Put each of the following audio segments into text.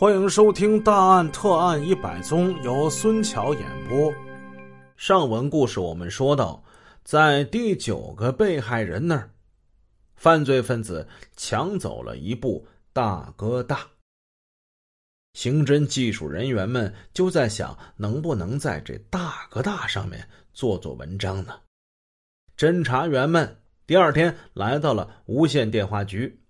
欢迎收听《大案特案一百宗》，由孙桥演播。上文故事我们说到，在第九个被害人那儿，犯罪分子抢走了一部大哥大。刑侦技术人员们就在想，能不能在这大哥大上面做做文章呢？侦查员们第二天来到了无线电话局。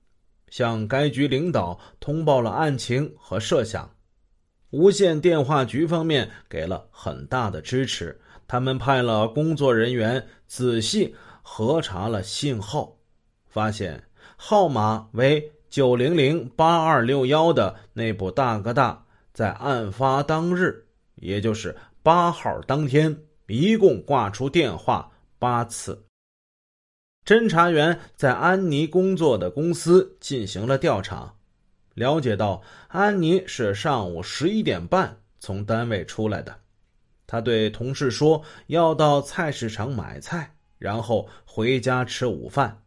向该局领导通报了案情和设想，无线电话局方面给了很大的支持。他们派了工作人员仔细核查了信号，发现号码为九零零八二六幺的那部大哥大，在案发当日，也就是八号当天，一共挂出电话八次。侦查员在安妮工作的公司进行了调查，了解到安妮是上午十一点半从单位出来的。他对同事说要到菜市场买菜，然后回家吃午饭。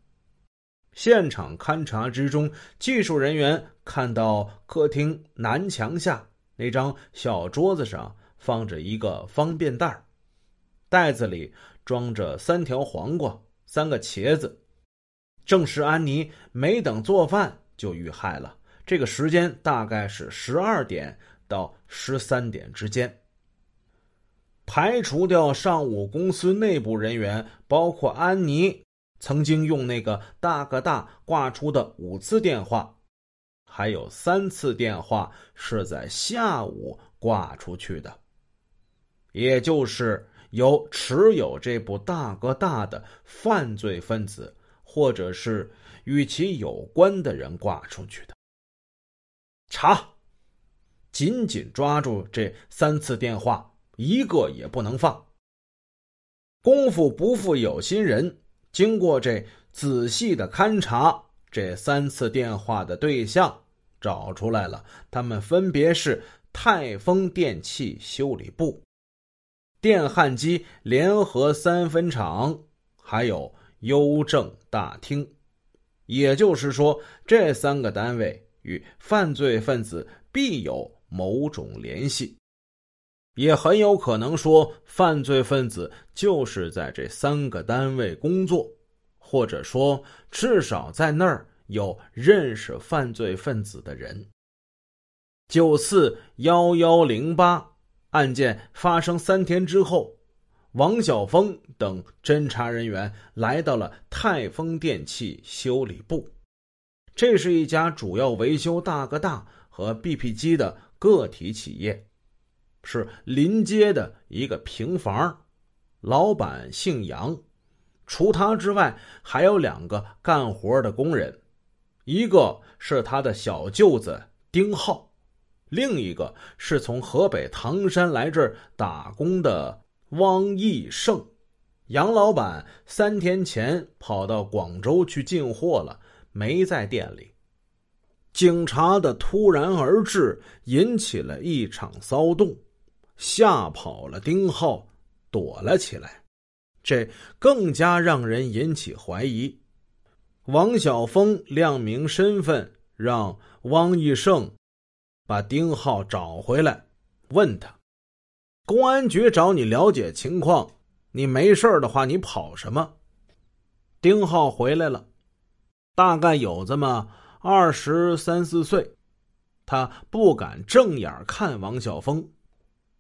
现场勘查之中，技术人员看到客厅南墙下那张小桌子上放着一个方便袋，袋子里装着三条黄瓜。三个茄子，正是安妮没等做饭就遇害了。这个时间大概是十二点到十三点之间。排除掉上午公司内部人员，包括安妮曾经用那个大哥大挂出的五次电话，还有三次电话是在下午挂出去的，也就是。由持有这部大哥大的犯罪分子，或者是与其有关的人挂出去的。查，紧紧抓住这三次电话，一个也不能放。功夫不负有心人，经过这仔细的勘查，这三次电话的对象找出来了，他们分别是泰丰电器修理部。电焊机联合三分厂，还有邮政大厅，也就是说，这三个单位与犯罪分子必有某种联系，也很有可能说，犯罪分子就是在这三个单位工作，或者说，至少在那儿有认识犯罪分子的人。九四幺幺零八。案件发生三天之后，王晓峰等侦查人员来到了泰丰电器修理部。这是一家主要维修大哥大和 BP 机的个体企业，是临街的一个平房。老板姓杨，除他之外，还有两个干活的工人，一个是他的小舅子丁浩。另一个是从河北唐山来这儿打工的汪义胜，杨老板三天前跑到广州去进货了，没在店里。警察的突然而至引起了一场骚动，吓跑了丁浩，躲了起来。这更加让人引起怀疑。王晓峰亮明身份，让汪义胜。把丁浩找回来，问他：“公安局找你了解情况，你没事的话，你跑什么？”丁浩回来了，大概有这么二十三四岁，他不敢正眼看王晓峰，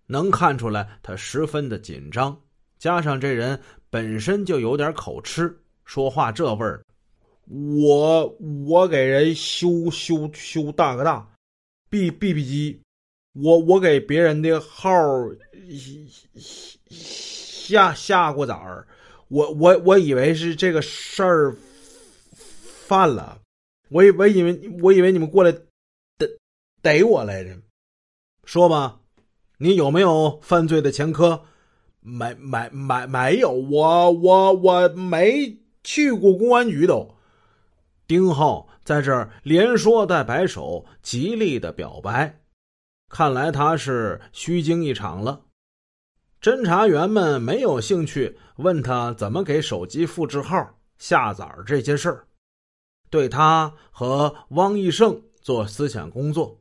能看出来他十分的紧张，加上这人本身就有点口吃，说话这味儿。我我给人修修修大哥大。B B B 机，我我给别人的号下下过崽儿，我我我以为是这个事儿犯了，我以我以为我以为你们过来逮逮我来着，说吧，你有没有犯罪的前科？没没没没有，我我我没去过公安局都。丁浩在这儿连说带摆手，极力的表白，看来他是虚惊一场了。侦查员们没有兴趣问他怎么给手机复制号、下载这些事儿，对他和汪义胜做思想工作。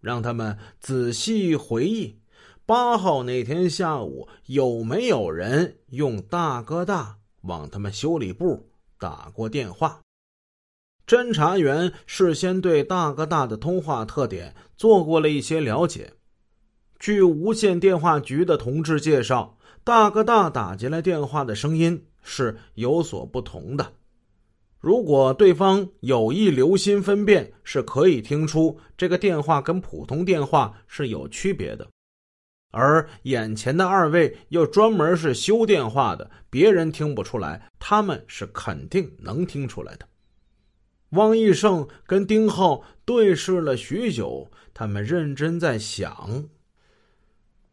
让他们仔细回忆八号那天下午有没有人用大哥大往他们修理部打过电话。侦查员事先对大哥大的通话特点做过了一些了解。据无线电话局的同志介绍，大哥大打进来电话的声音是有所不同的。如果对方有意留心分辨，是可以听出这个电话跟普通电话是有区别的。而眼前的二位又专门是修电话的，别人听不出来，他们是肯定能听出来的。汪义胜跟丁浩对视了许久，他们认真在想：“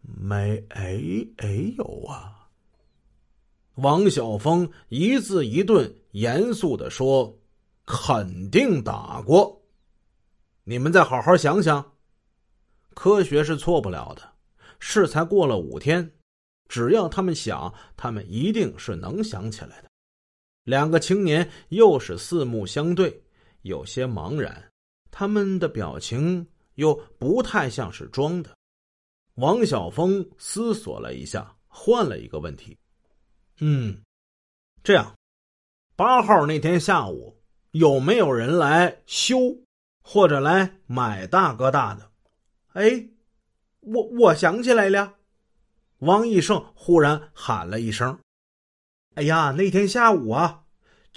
没哎哎有啊。”王晓峰一字一顿，严肃的说：“肯定打过。你们再好好想想，科学是错不了的。事才过了五天，只要他们想，他们一定是能想起来的。”两个青年又是四目相对。有些茫然，他们的表情又不太像是装的。王晓峰思索了一下，换了一个问题：“嗯，这样，八号那天下午有没有人来修或者来买大哥大的？”哎，我我想起来了，王义胜忽然喊了一声：“哎呀，那天下午啊！”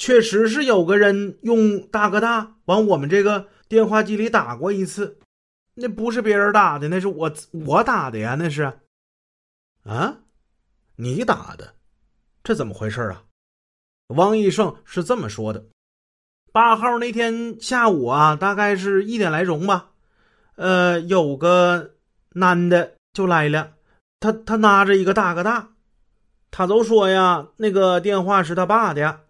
确实是有个人用大哥大往我们这个电话机里打过一次，那不是别人打的，那是我我打的呀，那是。啊，你打的，这怎么回事啊？王义胜是这么说的：八号那天下午啊，大概是一点来钟吧，呃，有个男的就来了，他他拿着一个大哥大，他都说呀，那个电话是他爸的。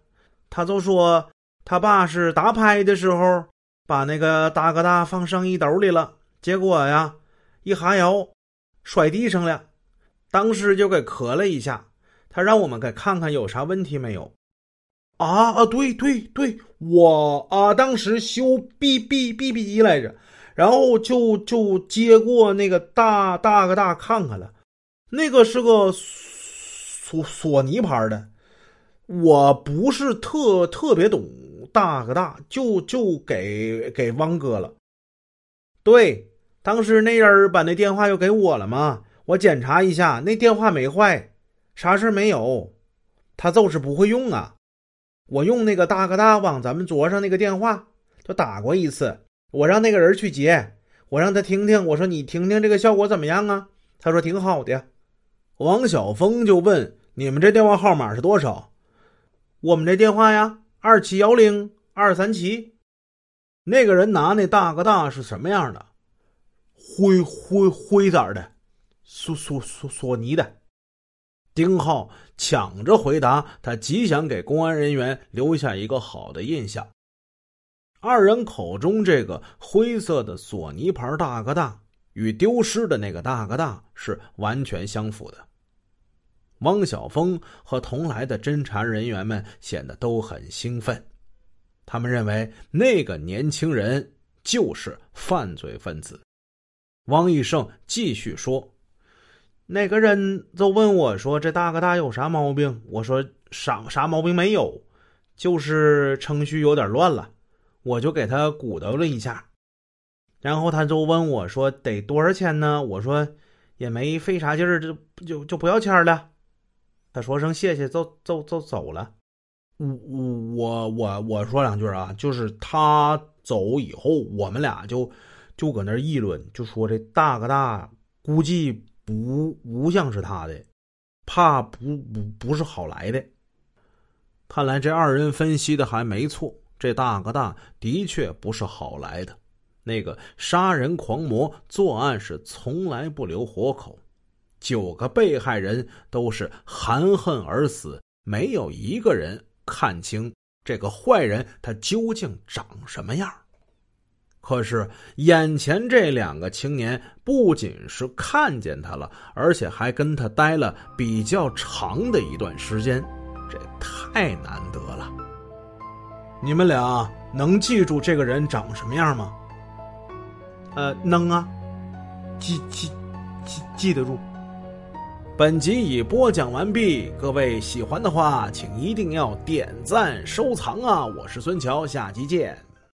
他就说，他爸是打牌的时候把那个大哥大放上衣兜里了，结果呀，一哈腰摔地上了，当时就给磕了一下。他让我们给看看有啥问题没有。啊啊，对对对，我啊，当时修 B B B B 机来着，然后就就接过那个大大哥大看看了，那个是个索索尼牌的。我不是特特别懂大哥大，就就给给汪哥了。对，当时那人把那电话又给我了嘛，我检查一下，那电话没坏，啥事没有。他就是不会用啊。我用那个大哥大往咱们桌上那个电话就打过一次，我让那个人去接，我让他听听，我说你听听这个效果怎么样啊？他说挺好的。王晓峰就问你们这电话号码是多少？我们这电话呀，二七幺零二三七。那个人拿那大哥大是什么样的？灰灰灰色的，索索索索尼的。丁浩抢着回答，他极想给公安人员留下一个好的印象。二人口中这个灰色的索尼牌大哥大，与丢失的那个大哥大是完全相符的。汪晓峰和同来的侦查人员们显得都很兴奋，他们认为那个年轻人就是犯罪分子。汪义胜继续说：“那个人就问我说：‘这大哥大有啥毛病？’我说：‘啥啥毛病没有，就是程序有点乱了。’我就给他鼓捣了一下，然后他就问我说：‘得多少钱呢？’我说：‘也没费啥劲儿，就就就不要钱了。’他说声谢谢，就就就走了。我我我我说两句啊，就是他走以后，我们俩就就搁那议论，就说这大哥大估计不不像是他的，怕不不不是好来的。看来这二人分析的还没错，这大哥大的确不是好来的。那个杀人狂魔作案是从来不留活口。九个被害人都是含恨而死，没有一个人看清这个坏人他究竟长什么样。可是眼前这两个青年不仅是看见他了，而且还跟他待了比较长的一段时间，这太难得了。你们俩能记住这个人长什么样吗？呃，能啊。记记记记得住。本集已播讲完毕，各位喜欢的话，请一定要点赞收藏啊！我是孙桥，下集见。